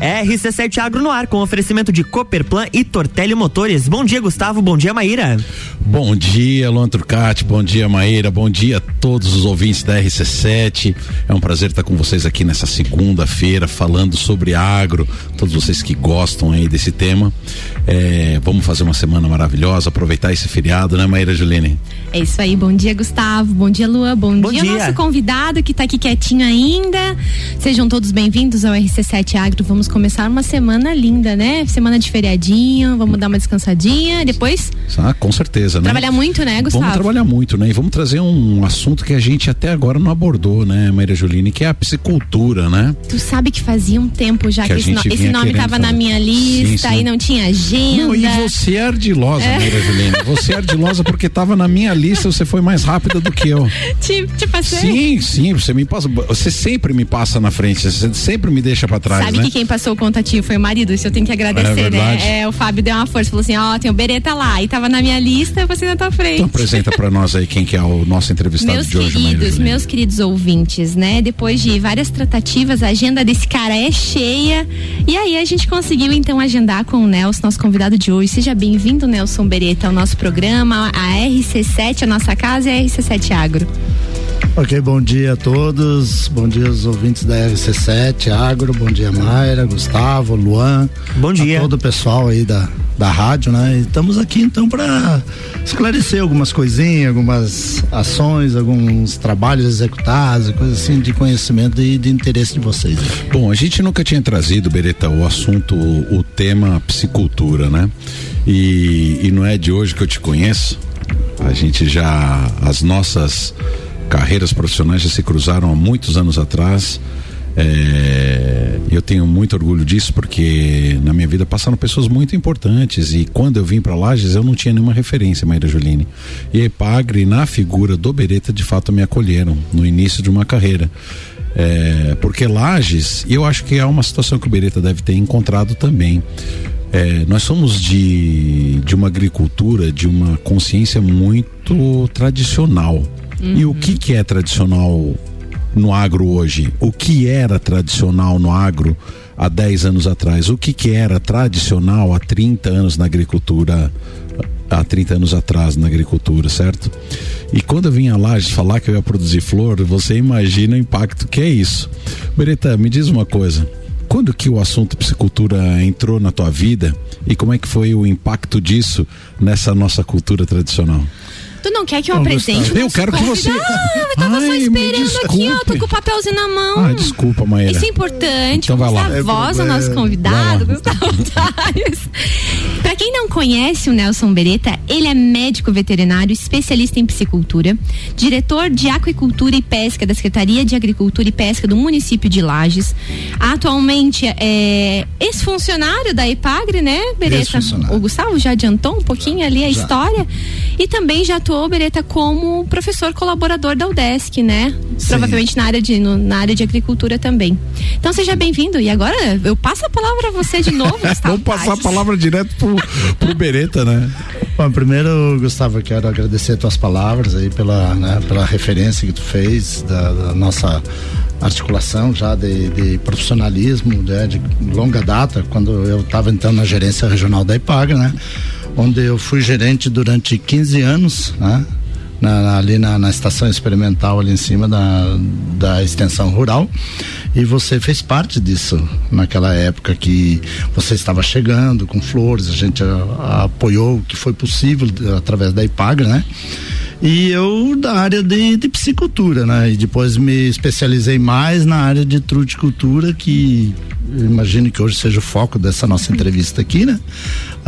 RC7 Agro no ar com oferecimento de Cooperplan e Tortelli Motores. Bom dia, Gustavo. Bom dia, Maíra. Bom dia, Luan Turcati. Bom dia, Maíra. Bom dia a todos os ouvintes da RC7. É um prazer estar com vocês aqui nessa segunda-feira falando sobre agro. Todos vocês que gostam aí desse tema. É, vamos fazer uma semana maravilhosa, aproveitar esse feriado, né, Maíra Juline? É isso aí. Bom dia, Gustavo. Bom dia, Luan. Bom, Bom dia, dia. nosso convidado que está aqui quietinho ainda. Sejam todos bem-vindos ao RC7 Agro. Vamos começar uma semana linda, né? Semana de feriadinho, vamos dar uma descansadinha. Depois, Ah, com certeza, né? trabalhar muito, né, Gustavo? Vamos trabalhar muito, né? E vamos trazer um assunto que a gente até agora não abordou, né, Maíra Juline, que é a piscicultura, né? Tu sabe que fazia um tempo já Que que, esse, no- esse nome estava na minha lista Sim, sim. e não tinha agenda. Não, e você é ardilosa, Maíra Juline. Você é ardilosa porque estava na minha lista, você foi mais rápida do que eu. Te, te passei. Sim, sim, você me passa, você sempre me passa na frente, você sempre me deixa pra trás, Sabe né? que quem passou o contatinho foi o marido, isso eu tenho que agradecer, É né? É, o Fábio deu uma força, falou assim, ó, tem o Bereta lá, e tava na minha lista, você na tua frente. Então apresenta pra nós aí quem que é o nosso entrevistado Meus de hoje, queridos, Juline. meus queridos ouvintes, né? Depois de várias tratativas, a agenda desse cara é cheia. E aí a gente conseguiu então agendar com o Nelson, nosso convidado de hoje. Seja bem-vindo, Nelson Beretta, ao nosso programa, a RC7, a nossa casa é a RC7 Agro. Ok, bom dia a todos. Bom dia aos ouvintes da RC7 Agro. Bom dia, Mayra, Gustavo, Luan. Bom dia. A todo o pessoal aí da, da rádio, né? E estamos aqui então para esclarecer algumas coisinhas, algumas ações, alguns trabalhos executados, coisas assim de conhecimento e de interesse de vocês. Bom, a gente nunca tinha trazido, Bereta, o assunto, o, o tema psicultura, né? E, e não é de hoje que eu te conheço. A gente já, as nossas carreiras profissionais já se cruzaram há muitos anos atrás. É, eu tenho muito orgulho disso porque na minha vida passaram pessoas muito importantes e quando eu vim para Lages eu não tinha nenhuma referência, Maíra Juline. E a Epagre, na figura do Bereta, de fato me acolheram no início de uma carreira. É, porque Lages, eu acho que é uma situação que o Bereta deve ter encontrado também. É, nós somos de, de uma agricultura, de uma consciência muito tradicional. E o que, que é tradicional no agro hoje? O que era tradicional no agro há 10 anos atrás? O que, que era tradicional há 30 anos na agricultura? Há 30 anos atrás na agricultura, certo? E quando eu vim a Lages falar que eu ia produzir flor, você imagina o impacto que é isso. Bereta, me diz uma coisa. Quando que o assunto piscicultura entrou na tua vida e como é que foi o impacto disso nessa nossa cultura tradicional? Tu não quer que eu Não, apresente Gustavo. Eu quero que você- convidado? Eu tava só Ai, me esperando aqui, ó, tô com o papelzinho na mão. Ah, desculpa, Maíra. Isso é importante. Então vai lá. dar É voz ao problema. nosso convidado. Gustavo Tales. Pra quem não conhece o Nelson Beretta, ele é médico veterinário, especialista em piscicultura, diretor de aquicultura e pesca da Secretaria de Agricultura e Pesca do município de Lages. Atualmente é ex-funcionário da Epagre, né, Beretta? O Gustavo já adiantou um pouquinho ali a Já. história. E também já atuou, Beretta, como professor colaborador da UDESC, né? Sim. Provavelmente na área, de, no- na área de agricultura também. Então seja bem-vindo. E agora eu passo a palavra a você de novo, Gustavo Vamos passar a palavra direto pro, pro Bereta, né? Bom, primeiro, Gustavo, eu quero agradecer tuas palavras aí pela, né, pela referência que tu fez da, da nossa articulação já de, de profissionalismo né, de longa data, quando eu estava então na gerência regional da IPAG, né? Onde eu fui gerente durante 15 anos, né? na- na- ali na, na estação experimental ali em cima da, da extensão rural e você fez parte disso naquela época que você estava chegando com flores, a gente a- apoiou o que foi possível através da IPAG, né? E eu da área de, de piscicultura, né? E depois me especializei mais na área de truticultura, que imagino que hoje seja o foco dessa nossa entrevista aqui, né?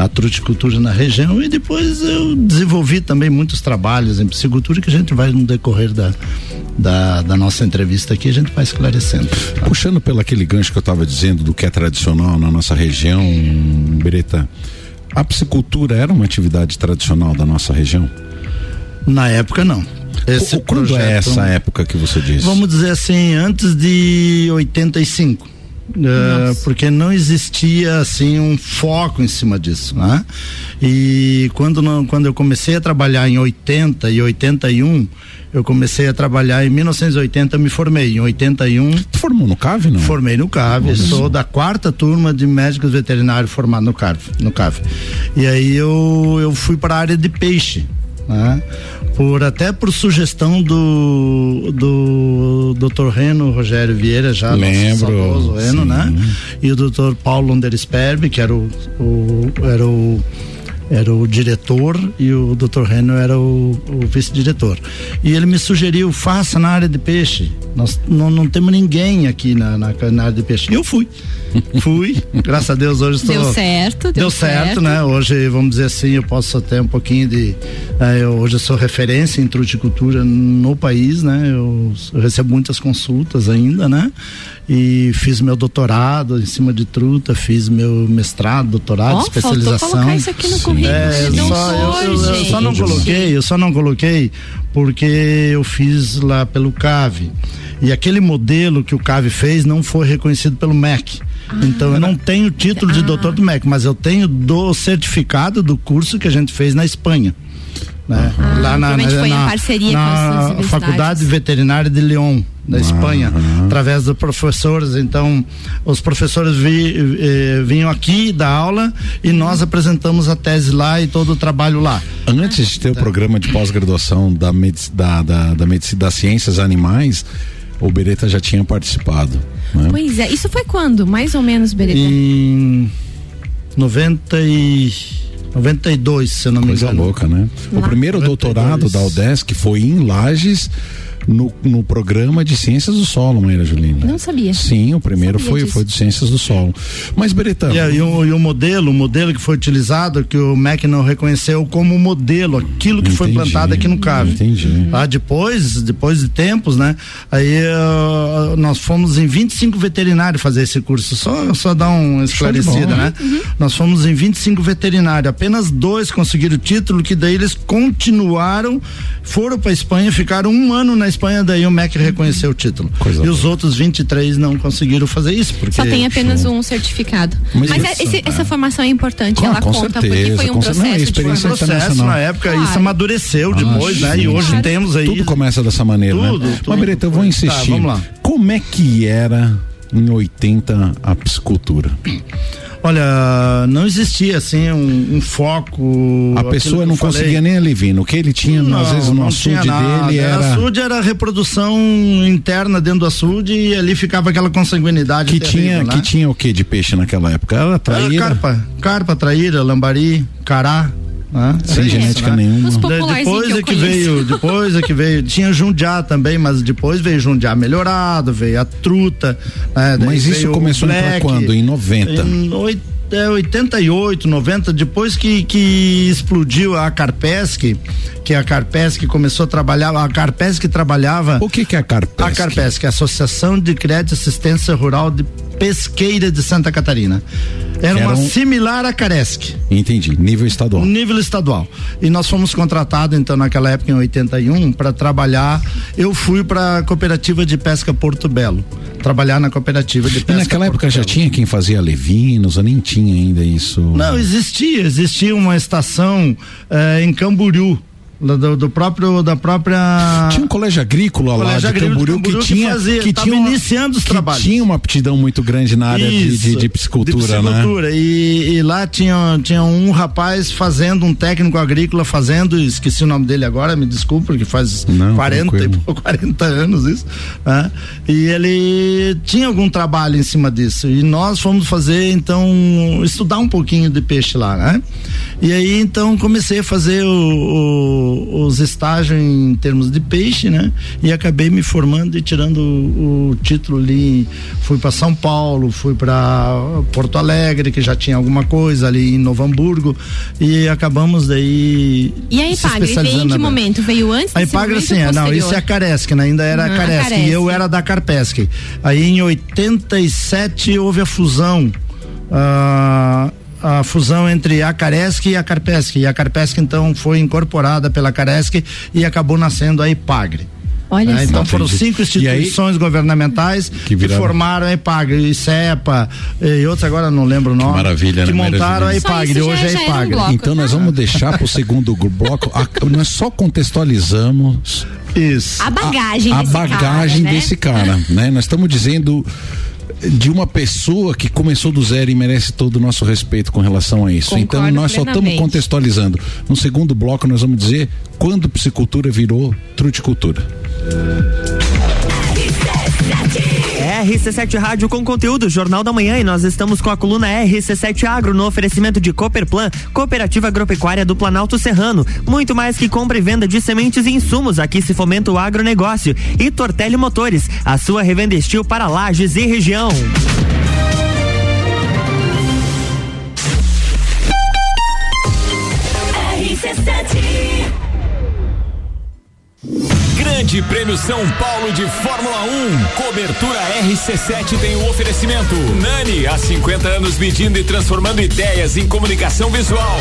A truticultura na região e depois eu desenvolvi também muitos trabalhos em piscicultura que a gente vai no decorrer da, da, da nossa entrevista aqui, a gente vai esclarecendo. tá? Puxando pelo aquele gancho que eu estava dizendo do que é tradicional na nossa região, Bereta, a piscicultura era uma atividade tradicional da nossa região? Na época não. Esse Qu- Quando é projeto- essa época que você diz? Vamos dizer assim, antes de 85. Uh, porque não existia assim um foco em cima disso, né? E quando não, quando eu comecei a trabalhar em 80 e 81, eu comecei a trabalhar em 1980, me formei. Em 81. Formou no CAV, não? Formei no CAV. Sou da quarta turma de médicos veterinários formado no CAV. No CAV. E aí eu, eu fui para a área de peixe. Né? Por, até por sugestão do do Dr. Reno Rogério Vieira, já Lembro, Reno, né? E o Dr. Paulo Undersperb, que era o, o era o era o diretor e o Dr. Reno era o, o vice-diretor. E ele me sugeriu, faça na área de peixe. Nós não, não temos ninguém aqui na, na, na área de peixe. E eu fui. fui. Graças a Deus hoje estou. Deu certo, deu, deu certo, certo, né? Hoje, vamos dizer assim, eu posso ter um pouquinho de. Eh, eu, hoje eu sou referência em truticultura no país, né? Eu, eu recebo muitas consultas ainda, né? E fiz meu doutorado em cima de truta, fiz meu mestrado, doutorado, oh, especialização. Colocar isso aqui no currículo. É, não só, eu, eu, eu, só não coloquei, eu só não coloquei porque eu fiz lá pelo CAV. E aquele modelo que o CAV fez não foi reconhecido pelo MEC. Ah, então eu não tenho título de ah. doutor do MEC, mas eu tenho do certificado do curso que a gente fez na Espanha. Né? Ah, lá na, na, foi na, parceria na com Faculdade Veterinária de Lyon, da Espanha, através dos professores. Então, os professores vi, eh, vinham aqui da aula e nós apresentamos a tese lá e todo o trabalho lá. Antes de ter o programa de pós-graduação da, da, da, da medicina das ciências animais, o Beretta já tinha participado. Né? Pois é, isso foi quando, mais ou menos, Beretta? Em 90 e 92, se eu não me engano. Coisa louca, né? Lá. O primeiro 92. doutorado da UDESC foi em Lages no, no programa de Ciências do Solo, Maíra Juline. Não sabia. Sim, o primeiro foi, foi de Ciências do Solo. Mas, Beretão. E, e, o, e o modelo, o modelo que foi utilizado, que o MEC não reconheceu como modelo, aquilo que entendi, foi plantado aqui no CAV. Entendi. Ah, depois, depois de tempos, né? Aí uh, nós fomos em 25 veterinários fazer esse curso. Só, só dar um esclarecido, né? Uhum. Nós fomos em 25 veterinários. Apenas dois conseguiram o título, que daí eles continuaram, foram para Espanha, ficaram um ano na Espanha, daí o MEC reconheceu o título. Coisa e boa. os outros 23 não conseguiram fazer isso. Porque Só tem apenas um certificado. Mas, Mas é, esse, é. essa formação é importante, ela com conta, certeza, porque foi um processo. Não, experiência de... processo na época, claro. isso amadureceu depois, ah, né? Sim. E hoje claro. temos aí. Tudo começa dessa maneira, né? tudo, né? Tudo. Mas, Bereta, eu vou tá, insistir. Tá, vamos lá. Como é que era em 80 a piscicultura? Olha, não existia assim um, um foco. A pessoa não conseguia nem alivino. O que ele tinha, não, às vezes, no açude dele era. açude era reprodução interna dentro do açude e ali ficava aquela consanguinidade. Que, terrível, tinha, né? que tinha o que de peixe naquela época? Era traíra? Era carpa, carpa, traíra, lambari, cará. Ah, sem genética né? nenhuma. depois é que, veio, depois é que veio, tinha Jundiá também, mas depois veio Jundiá melhorado, veio a truta. Né? Mas isso começou black, quando? Em 90? Em oito, é, 88, 90, depois que, que explodiu a Carpesc, que a Carpesc começou a trabalhar, a Carpesc trabalhava. O que, que é a Carpesc? A Carpesc, a Associação de Crédito e Assistência Rural de Pesqueira de Santa Catarina. Era, Era uma um... similar à Caresc. Entendi, nível estadual. Nível estadual. E nós fomos contratados, então, naquela época, em 81, para trabalhar. Eu fui para a Cooperativa de Pesca Porto Belo. Trabalhar na Cooperativa de Pesca. E naquela Porto época Belo. já tinha quem fazia levinos, ou nem tinha ainda isso? Não, existia. Existia uma estação eh, em Camboriú do, do, próprio da própria tinha um colégio agrícola colégio lá de agrícola Camboriú, que, tinha que, fazia, que tinha iniciando os que trabalhos. tinha uma aptidão muito grande na área Isso, de, de, de, piscicultura, de piscicultura. Né e, e, lá tinha tinha um rapaz fazendo um técnico agrícola fazendo esqueci o nome dele agora me desculpa porque faz Não, 40 e 40 anos isso né? e ele tinha algum trabalho em cima disso. E nós fomos fazer então estudar um pouquinho de peixe lá né? E aí então comecei a fazer o, o os estágios em termos de peixe, né? E acabei me formando e tirando o, o título ali. Fui para São Paulo, fui para Porto Alegre, que já tinha alguma coisa ali em Novo Hamburgo e acabamos daí. E a Ipagre veio em que momento? Veio antes? A Ipagre sim, é, não, isso é a Caresc, né? Ainda era uhum, a Caresc, e eu era da Carpesc. Aí em 87 houve a fusão. Uh, a fusão entre a Caresc e a Carpesc. E a Carpesc então foi incorporada pela Caresc e acabou nascendo a Ipagre. Olha né? Então foram cinco instituições aí, governamentais que, que, formaram a EPAG, ICEPA e outros agora não lembro o nome. Que maravilha, Que né? montaram a EPAG, e hoje é a EPAG. Um então nós vamos deixar para o segundo bloco, a, nós só contextualizamos isso. A bagagem a, a desse bagagem cara, né? desse cara, né? Nós estamos dizendo de uma pessoa que começou do zero e merece todo o nosso respeito com relação a isso. Concordo então nós só estamos contextualizando. No segundo bloco nós vamos dizer quando psicultura virou truticultura. RC7 Rádio com conteúdo, Jornal da Manhã, e nós estamos com a coluna RC7 Agro no oferecimento de Cooperplan, Cooperativa Agropecuária do Planalto Serrano. Muito mais que compra e venda de sementes e insumos, aqui se fomenta o agronegócio. E Tortelli Motores, a sua revenda estil para lajes e região. Grande Prêmio São Paulo de Fórmula 1. Cobertura RC7 tem o oferecimento. Nani, há 50 anos medindo e transformando ideias em comunicação visual.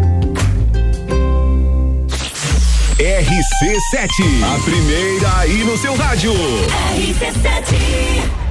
RC7, a primeira aí no seu rádio. RC7.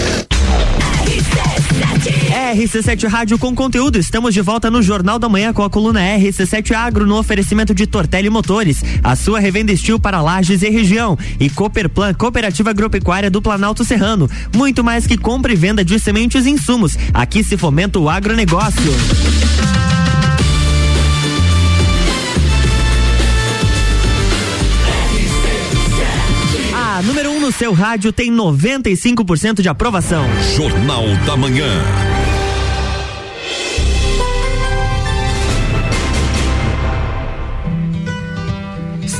RC7 Rádio com conteúdo. Estamos de volta no Jornal da Manhã com a coluna RC7 Agro no oferecimento de Tortelli Motores, a sua revenda estil para lajes e região. E Cooperplan, Cooperativa Agropecuária do Planalto Serrano. Muito mais que compra e venda de sementes e insumos. Aqui se fomenta o agronegócio. número 1 um no seu rádio tem 95% de aprovação. Jornal da Manhã.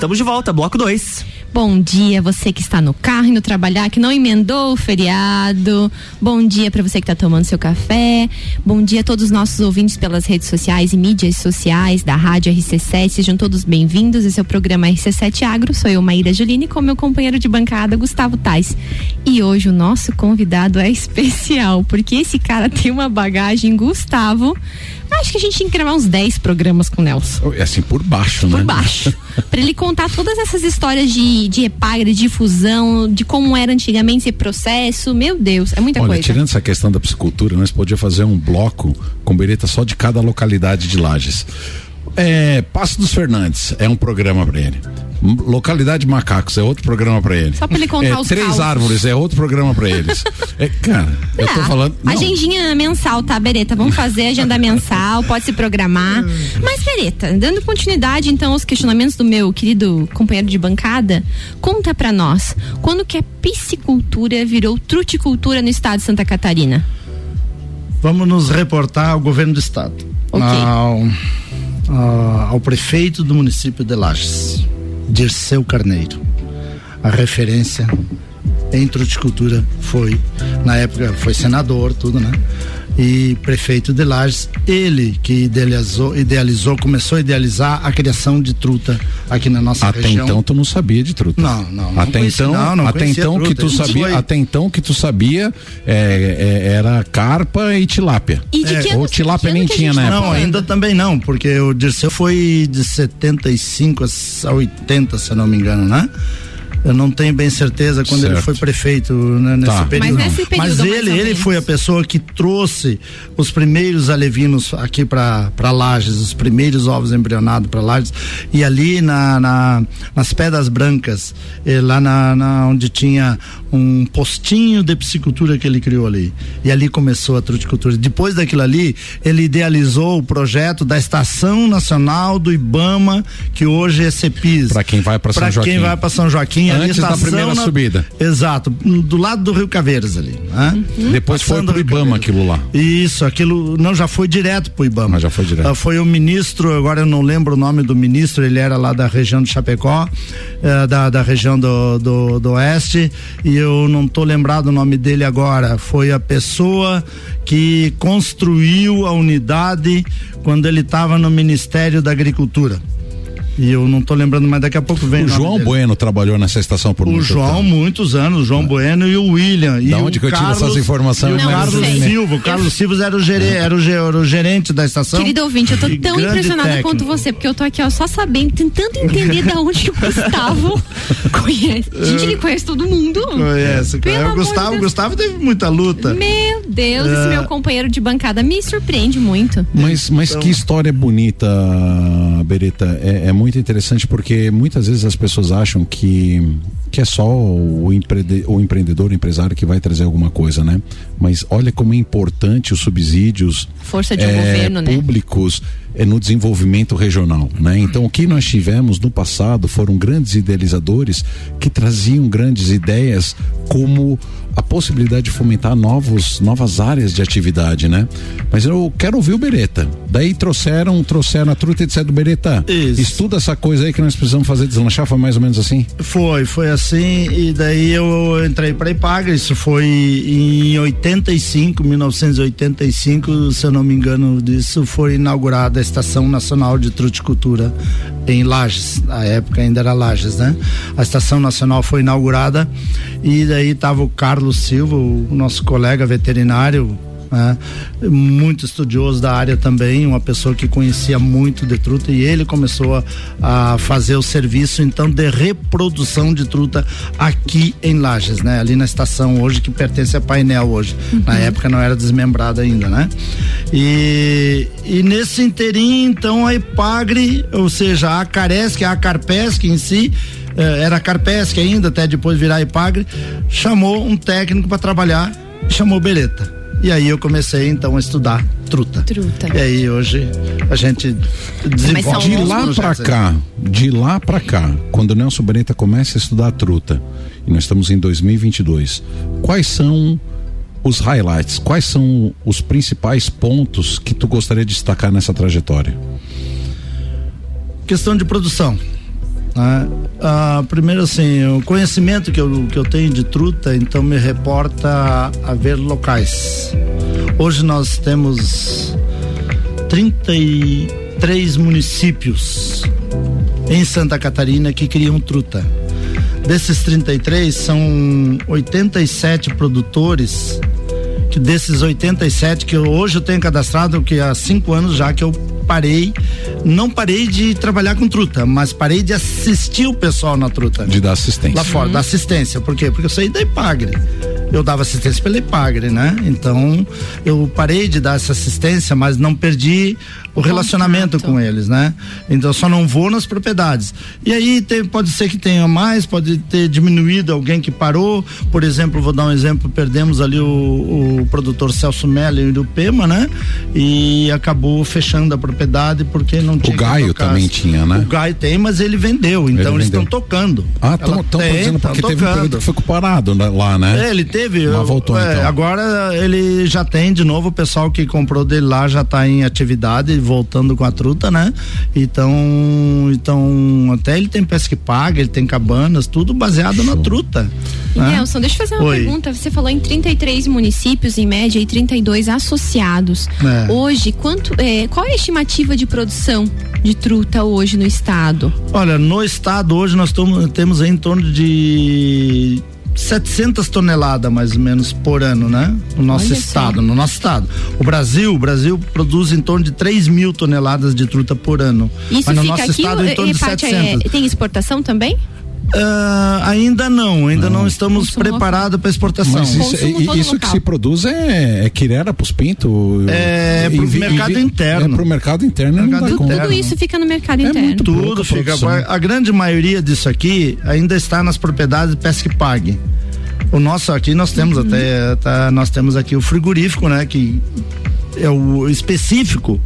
Estamos de volta, bloco 2. Bom dia, você que está no carro indo trabalhar, que não emendou o feriado. Bom dia para você que está tomando seu café. Bom dia a todos os nossos ouvintes pelas redes sociais e mídias sociais da Rádio RC7. Sejam todos bem-vindos. Esse é o programa RC7 Agro. Sou eu, Maíra Juline, com meu companheiro de bancada, Gustavo Tais. E hoje o nosso convidado é especial, porque esse cara tem uma bagagem, Gustavo Acho que a gente tinha que gravar uns 10 programas com o Nelson. É assim, por baixo, por né? Por baixo. para ele contar todas essas histórias de, de epagre, de fusão, de como era antigamente esse processo. Meu Deus, é muita Olha, coisa. tirando essa questão da psicultura, nós podíamos fazer um bloco com bereta só de cada localidade de Lages. É, Passo dos Fernandes é um programa para ele. Localidade Macacos é outro programa para ele. Só para ele contar é, os Três causos. árvores é outro programa para eles. é, cara, eu tô falando. Não. Agendinha mensal, tá, Bereta? Vamos fazer agenda mensal, pode se programar. Mas, Bereta, dando continuidade então aos questionamentos do meu querido companheiro de bancada, conta para nós, quando que a piscicultura virou truticultura no estado de Santa Catarina? Vamos nos reportar ao governo do estado. Okay. Ao, ao prefeito do município de Lages. Dirceu Carneiro. A referência em truticultura foi, na época, foi senador, tudo, né? E prefeito de Lages, ele que idealizou, idealizou, começou a idealizar a criação de truta aqui na nossa até região. Até então tu não sabia de truta. Não, não. não até conheci, então, não, não até então truta, que tu sabia, foi... até então que tu sabia é, é, era carpa e tilápia. E de é, que ou tilápia nem tinha na época. Não, ainda também não, porque o Dirceu foi de 75 a 80, se eu não me engano, né? Eu não tenho bem certeza quando certo. ele foi prefeito né, nesse tá. período. Mas, nesse período, Mas ele, ele foi a pessoa que trouxe os primeiros alevinos aqui para Lages, os primeiros ovos embrionados para Lages. E ali na, na, nas Pedras Brancas, eh, lá na, na, onde tinha um postinho de piscicultura que ele criou ali. E ali começou a truticultura. Depois daquilo ali, ele idealizou o projeto da Estação Nacional do Ibama, que hoje é CEPIS. Para quem vai para São Joaquim. Para quem vai para São Joaquim, Antes da primeira na, subida. Exato, do lado do Rio Caveiras ali. Né? Uhum. Depois Passando foi pro Ibama aquilo lá. Isso, aquilo não já foi direto pro Ibama. Mas já foi direto. Uh, foi o ministro, agora eu não lembro o nome do ministro, ele era lá da região de Chapecó, uh, da, da região do, do, do Oeste, e eu não tô lembrado o nome dele agora. Foi a pessoa que construiu a unidade quando ele estava no Ministério da Agricultura. E eu não tô lembrando, mas daqui a pouco vem. O, o João dele. Bueno trabalhou nessa estação por o muito João, tempo. muitos anos, o João é. Bueno e o William. Da e onde que eu tiro essas informações? E o Carlos Silva. O Carlos Silva era o, gerente, era, o, era o gerente da estação. Querido ouvinte, eu tô tão impressionada técnico. quanto você, porque eu tô aqui, ó, só sabendo, tentando entender da onde que o Gustavo conhece. Gente, ele conhece todo mundo. Conhece. Pelo o Gustavo, de Gustavo teve muita luta. Meu Deus, é. esse meu companheiro de bancada me surpreende muito. Mas, mas então, que história bonita, Bereta. É, é muito interessante porque porque muitas vezes as pessoas acham que, que é só o, empre, o empreendedor, o empresário que vai trazer alguma coisa, né? Mas olha como é importante os subsídios Força de é, governo, né? públicos né? é, no desenvolvimento regional, né? Então o que nós tivemos no passado foram grandes idealizadores que traziam grandes ideias como a possibilidade de fomentar novos, novas áreas de atividade, né? Mas eu quero ouvir o Bereta. Daí trouxeram, trouxeram a truta e disseram do Bereta. Isso. Estuda essa coisa aí que nós precisamos fazer deslanchar, foi mais ou menos assim? Foi, foi assim, e daí eu entrei para Ipagre, isso foi em 85, 1985, se eu não me engano disso, foi inaugurada a Estação Nacional de Truticultura em Lages, na época ainda era Lages, né? A Estação Nacional foi inaugurada e daí estava o Carlos Silva, o nosso colega veterinário, né? muito estudioso da área também, uma pessoa que conhecia muito de truta e ele começou a, a, fazer o serviço então de reprodução de truta aqui em Lages, né? Ali na estação hoje que pertence a Painel hoje. Uhum. Na época não era desmembrada ainda, né? E, e nesse inteirinho então a Ipagre, ou seja, a Caresc, a Carpesc em si, eh, era Carpesc ainda, até depois virar Ipagre, chamou um técnico para trabalhar, chamou Beretta. E aí eu comecei então a estudar truta. Truta. E aí hoje a gente desenvolve. De lá para cá, de lá para cá, quando o Nelson Beretta começa a estudar truta, e nós estamos em 2022, quais são os highlights? Quais são os principais pontos que tu gostaria de destacar nessa trajetória? Questão de produção. Né? Ah, primeiro assim, o conhecimento que eu, que eu tenho de truta, então me reporta a ver locais. Hoje nós temos 33 municípios em Santa Catarina que criam truta. Desses 33 são 87 produtores que desses 87 que hoje eu tenho cadastrado que há cinco anos já que eu parei, não parei de trabalhar com truta, mas parei de assistir o pessoal na truta. De dar assistência. Lá fora, uhum. da assistência. Por quê? Porque eu saí da Ipagre eu dava assistência pela Ipagre, né? Então eu parei de dar essa assistência, mas não perdi o relacionamento com eles, né? Então só não vou nas propriedades. E aí tem, pode ser que tenha mais, pode ter diminuído alguém que parou. Por exemplo, vou dar um exemplo, perdemos ali o, o produtor Celso Melli do Pema, né? E acabou fechando a propriedade porque não tinha. O Gaio também tinha, né? O Gaio tem, mas ele vendeu, então ele eles estão tocando. Ah, estão dizendo porque teve um período que foi parado né, lá, né? É, ele teve. Mas voltou é, então. Agora ele já tem de novo, o pessoal que comprou dele lá já está em atividade voltando com a truta, né? Então, então até ele tem pesca que paga, ele tem cabanas, tudo baseado Show. na truta. E né? Nelson, deixa eu fazer uma Oi. pergunta. Você falou em 33 municípios em média e 32 associados. É. Hoje, quanto, é, qual é a estimativa de produção de truta hoje no estado? Olha, no estado hoje nós tomo, temos em torno de 700 toneladas mais ou menos por ano, né? No nosso Olha estado, assim. no nosso estado. O Brasil, o Brasil produz em torno de 3 mil toneladas de truta por ano. Isso Mas no nosso aqui, estado em torno de 700. É, tem exportação também? Uh, ainda não, ainda não, não estamos preparados para exportação. Mas isso, é, isso que se produz é, é quirera para os pintos? É para o mercado interno. É para o mercado interno. Mercado interno. Tudo isso fica no mercado é interno. Tudo fica. A, a grande maioria disso aqui ainda está nas propriedades pesca e pague. O nosso aqui nós temos uhum. até tá, nós temos aqui o frigorífico, né, que é o específico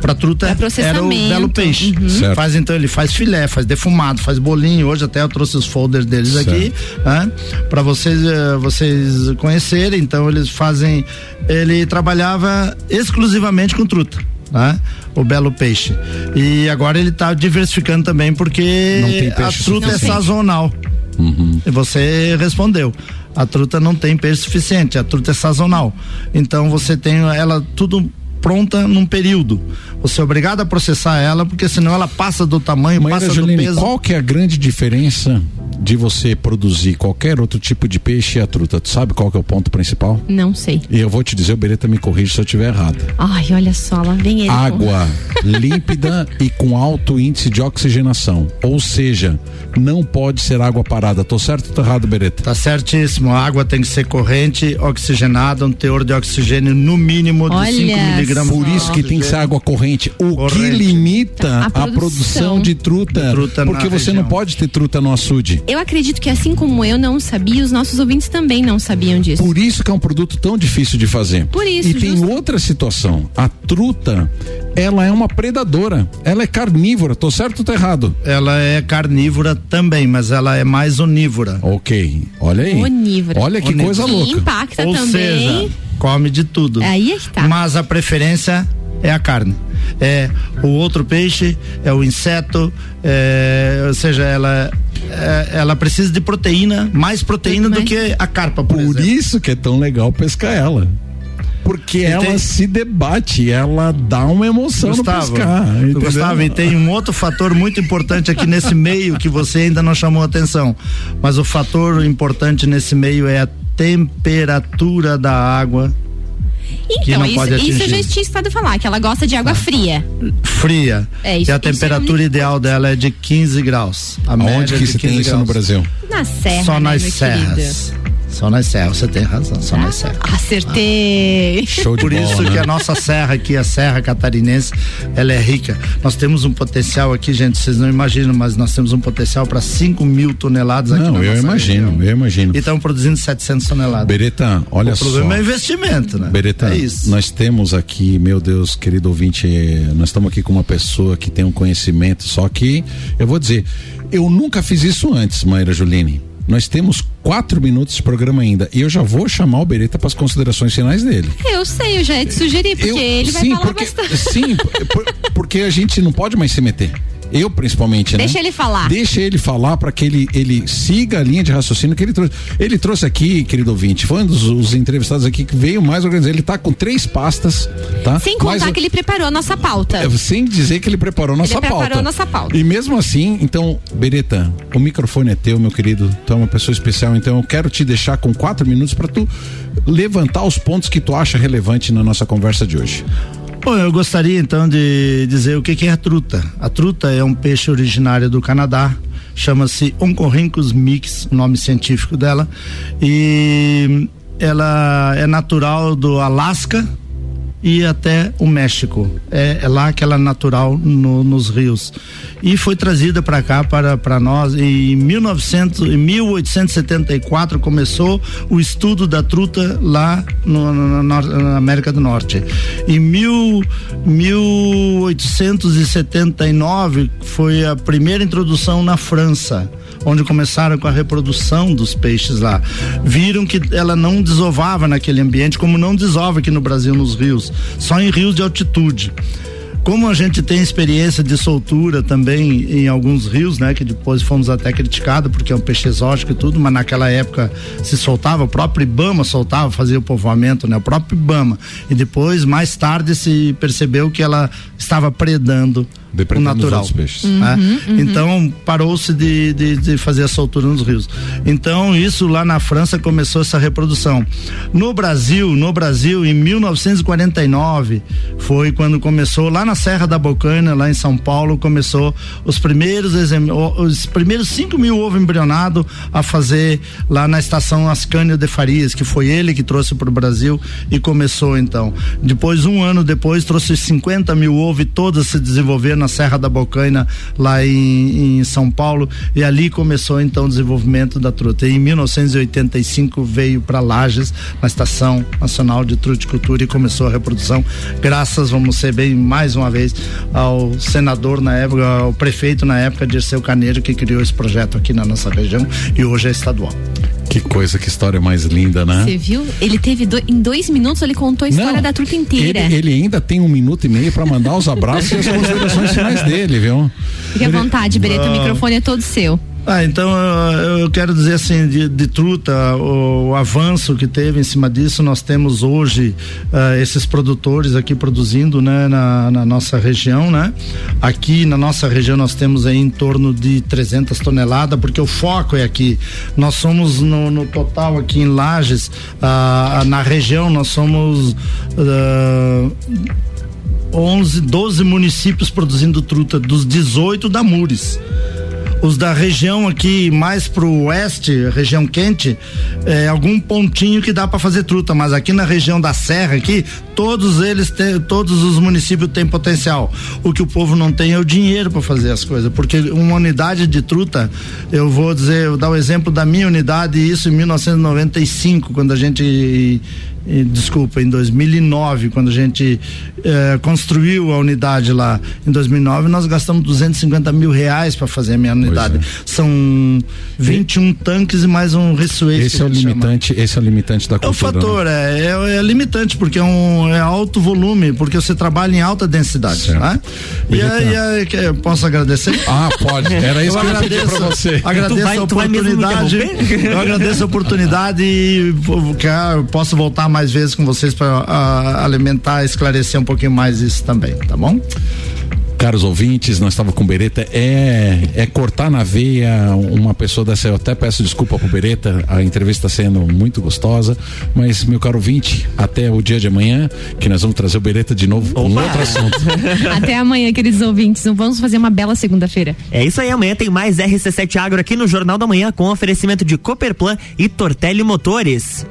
para truta é era o belo peixe. Uhum. Faz então ele faz filé, faz defumado, faz bolinho. Hoje até eu trouxe os folders deles certo. aqui, né? para vocês uh, vocês conhecerem. Então eles fazem, ele trabalhava exclusivamente com truta. Né? O belo peixe. E agora ele está diversificando também porque a truta é sazonal. Uhum. E você respondeu. A truta não tem peixe suficiente, a truta é sazonal. Então você tem ela tudo pronta num período. Você é obrigado a processar ela, porque senão ela passa do tamanho, Maíra passa Juline, do peso. Qual que é a grande diferença de você produzir qualquer outro tipo de peixe e a truta? Tu sabe qual que é o ponto principal? Não sei. E eu vou te dizer, o Bereta me corrige se eu estiver errado. Ai, olha só, lá vem ele. Água límpida e com alto índice de oxigenação. Ou seja, não pode ser água parada. Tô certo ou tô errado, Bereta? Tá certíssimo. A água tem que ser corrente, oxigenada, um teor de oxigênio no mínimo de 5 miligramas. Por isso que tem que ser água corrente. O corrente. que limita a produção, a produção de truta. De truta porque você região. não pode ter truta no açude. Eu acredito que assim como eu não sabia, os nossos ouvintes também não sabiam disso. Por isso que é um produto tão difícil de fazer. Por isso. E justo. tem outra situação. A truta, ela é uma predadora. Ela é carnívora. Tô certo ou tô errado? Ela é carnívora também, mas ela é mais onívora. Ok. Olha aí. Onívora. Olha que onívora. coisa louca. E impacta Ou também. Seja, come de tudo. Aí é que tá. Mas a preferência é a carne. É o outro peixe, é o inseto, é, ou seja, ela é, ela precisa de proteína, mais proteína do que a carpa, por, por isso que é tão legal pescar ela porque e ela tem... se debate, ela dá uma emoção Gustavo, no pescar. Gustavo, e tem um outro fator muito importante aqui nesse meio que você ainda não chamou atenção. Mas o fator importante nesse meio é a temperatura da água então, isso, isso eu já tinha estado falar, que ela gosta de água ah. fria. Fria. É, isso, e a temperatura é ideal dela é de 15 graus. A Onde que se tem isso no Brasil? Na serra. Só né, nas serras. Querido? Só nas serras, você tem razão, só ah, nas serras. Acertei. Ah. Show de Por bola, isso né? que a nossa serra aqui, a Serra Catarinense, ela é rica. Nós temos um potencial aqui, gente, vocês não imaginam, mas nós temos um potencial para 5 mil toneladas aqui não, na eu nossa imagino, região. eu imagino. E estamos produzindo 700 toneladas. Bereta, olha só. O problema é investimento, né? Bereta, é isso. nós temos aqui, meu Deus, querido ouvinte, nós estamos aqui com uma pessoa que tem um conhecimento, só que eu vou dizer, eu nunca fiz isso antes, Maíra Juline. Nós temos quatro minutos de programa ainda. E eu já vou chamar o Beretta para as considerações finais dele. Eu sei, eu já ia te sugerir, porque eu, ele vai sim, falar porque, bastante. Sim, porque a gente não pode mais se meter. Eu, principalmente, né? Deixa ele falar. Deixa ele falar para que ele, ele siga a linha de raciocínio que ele trouxe. Ele trouxe aqui, querido ouvinte, foi um dos os entrevistados aqui que veio mais organizado. Ele tá com três pastas, tá? Sem contar Mas, que ele preparou a nossa pauta. É, sem dizer que ele preparou a nossa ele pauta. Ele preparou a nossa pauta. E mesmo assim, então, Bereta, o microfone é teu, meu querido. Tu é uma pessoa especial, então eu quero te deixar com quatro minutos para tu levantar os pontos que tu acha relevante na nossa conversa de hoje. Bom, eu gostaria então de dizer o que, que é a truta. A truta é um peixe originário do Canadá, chama-se Oncorhynchus mix, o nome científico dela, e ela é natural do Alasca, e até o México. É, é lá que ela é natural no, nos rios. E foi trazida para cá para, nós em 1900, em 1874 começou o estudo da truta lá no, no, na América do Norte. Em mil, 1879 foi a primeira introdução na França onde começaram com a reprodução dos peixes lá. Viram que ela não desovava naquele ambiente, como não desova aqui no Brasil nos rios, só em rios de altitude como a gente tem experiência de soltura também em alguns rios, né, que depois fomos até criticados porque é um peixe exótico e tudo, mas naquela época se soltava, o próprio Ibama soltava, fazia o povoamento, né, o próprio Ibama. E depois, mais tarde, se percebeu que ela estava predando o natural. Né? Uhum, uhum. Então parou-se de, de, de, fazer a soltura nos rios. Então isso lá na França começou essa reprodução. No Brasil, no Brasil, em 1949 foi quando começou lá na Serra da Bocaina, lá em São Paulo, começou os primeiros os primeiros 5 mil ovos embrionados a fazer lá na estação Ascânio de Farias, que foi ele que trouxe para o Brasil e começou então. Depois, um ano depois, trouxe 50 mil ovos e todas se desenvolveram na Serra da Bocaina, lá em, em São Paulo, e ali começou então o desenvolvimento da truta. E em 1985 veio para Lages, na Estação Nacional de Truticultura, e começou a reprodução, graças, vamos ser bem, mais uma vez, ao senador na época, ao prefeito na época, Dirceu Carneiro, que criou esse projeto aqui na nossa região e hoje é estadual. Que coisa, que história mais linda, né? Você viu? Ele teve do, em dois minutos ele contou a história Não, da truta inteira. Ele, ele, ainda tem um minuto e meio para mandar os abraços e as considerações finais dele, viu? Fique à vontade, Bereta, o microfone é todo seu. Ah, então eu, eu quero dizer assim, de, de truta, o, o, avanço que teve em cima disso, nós temos hoje uh, esses produtores aqui produzindo, né, na, na, nossa região, né? Aqui na nossa região nós temos aí em torno de 300 toneladas, porque o foco é aqui. Nós somos no, no total aqui em Lages, uh, na região nós somos uh, 11, 12 municípios produzindo truta, dos 18 da Mures os da região aqui mais pro oeste, região quente, é, algum pontinho que dá para fazer truta, mas aqui na região da serra aqui, todos eles têm, todos os municípios têm potencial. O que o povo não tem é o dinheiro para fazer as coisas, porque uma unidade de truta, eu vou dizer, eu vou dar o exemplo da minha unidade, isso em 1995, quando a gente desculpa, em 2009, quando a gente eh, construiu a unidade lá em 2009, nós gastamos 250 mil reais para fazer a minha unidade. É. São 21 e... tanques e mais um ressuete. Esse é o limitante, chama. esse é o limitante da cultura. É o fator, né? é, é, é, limitante porque é um é alto volume, porque você trabalha em alta densidade, né? E aí, aí, posso agradecer? Ah, pode. Era isso eu que eu agradeço, pra você. Agradeço vai, a oportunidade. Eu agradeço a oportunidade e posso voltar mais vezes com vocês para alimentar, esclarecer um pouquinho mais isso também, tá bom? Caros ouvintes, nós estávamos com Bereta, é, é cortar na veia uma pessoa dessa. Eu até peço desculpa pro Bereta, a entrevista está sendo muito gostosa, mas, meu caro ouvinte, até o dia de amanhã, que nós vamos trazer o Bereta de novo com outro assunto. até amanhã, queridos ouvintes, vamos fazer uma bela segunda-feira. É isso aí, amanhã tem mais RC7 Agro aqui no Jornal da Manhã com oferecimento de Cooperplan e Tortelli Motores.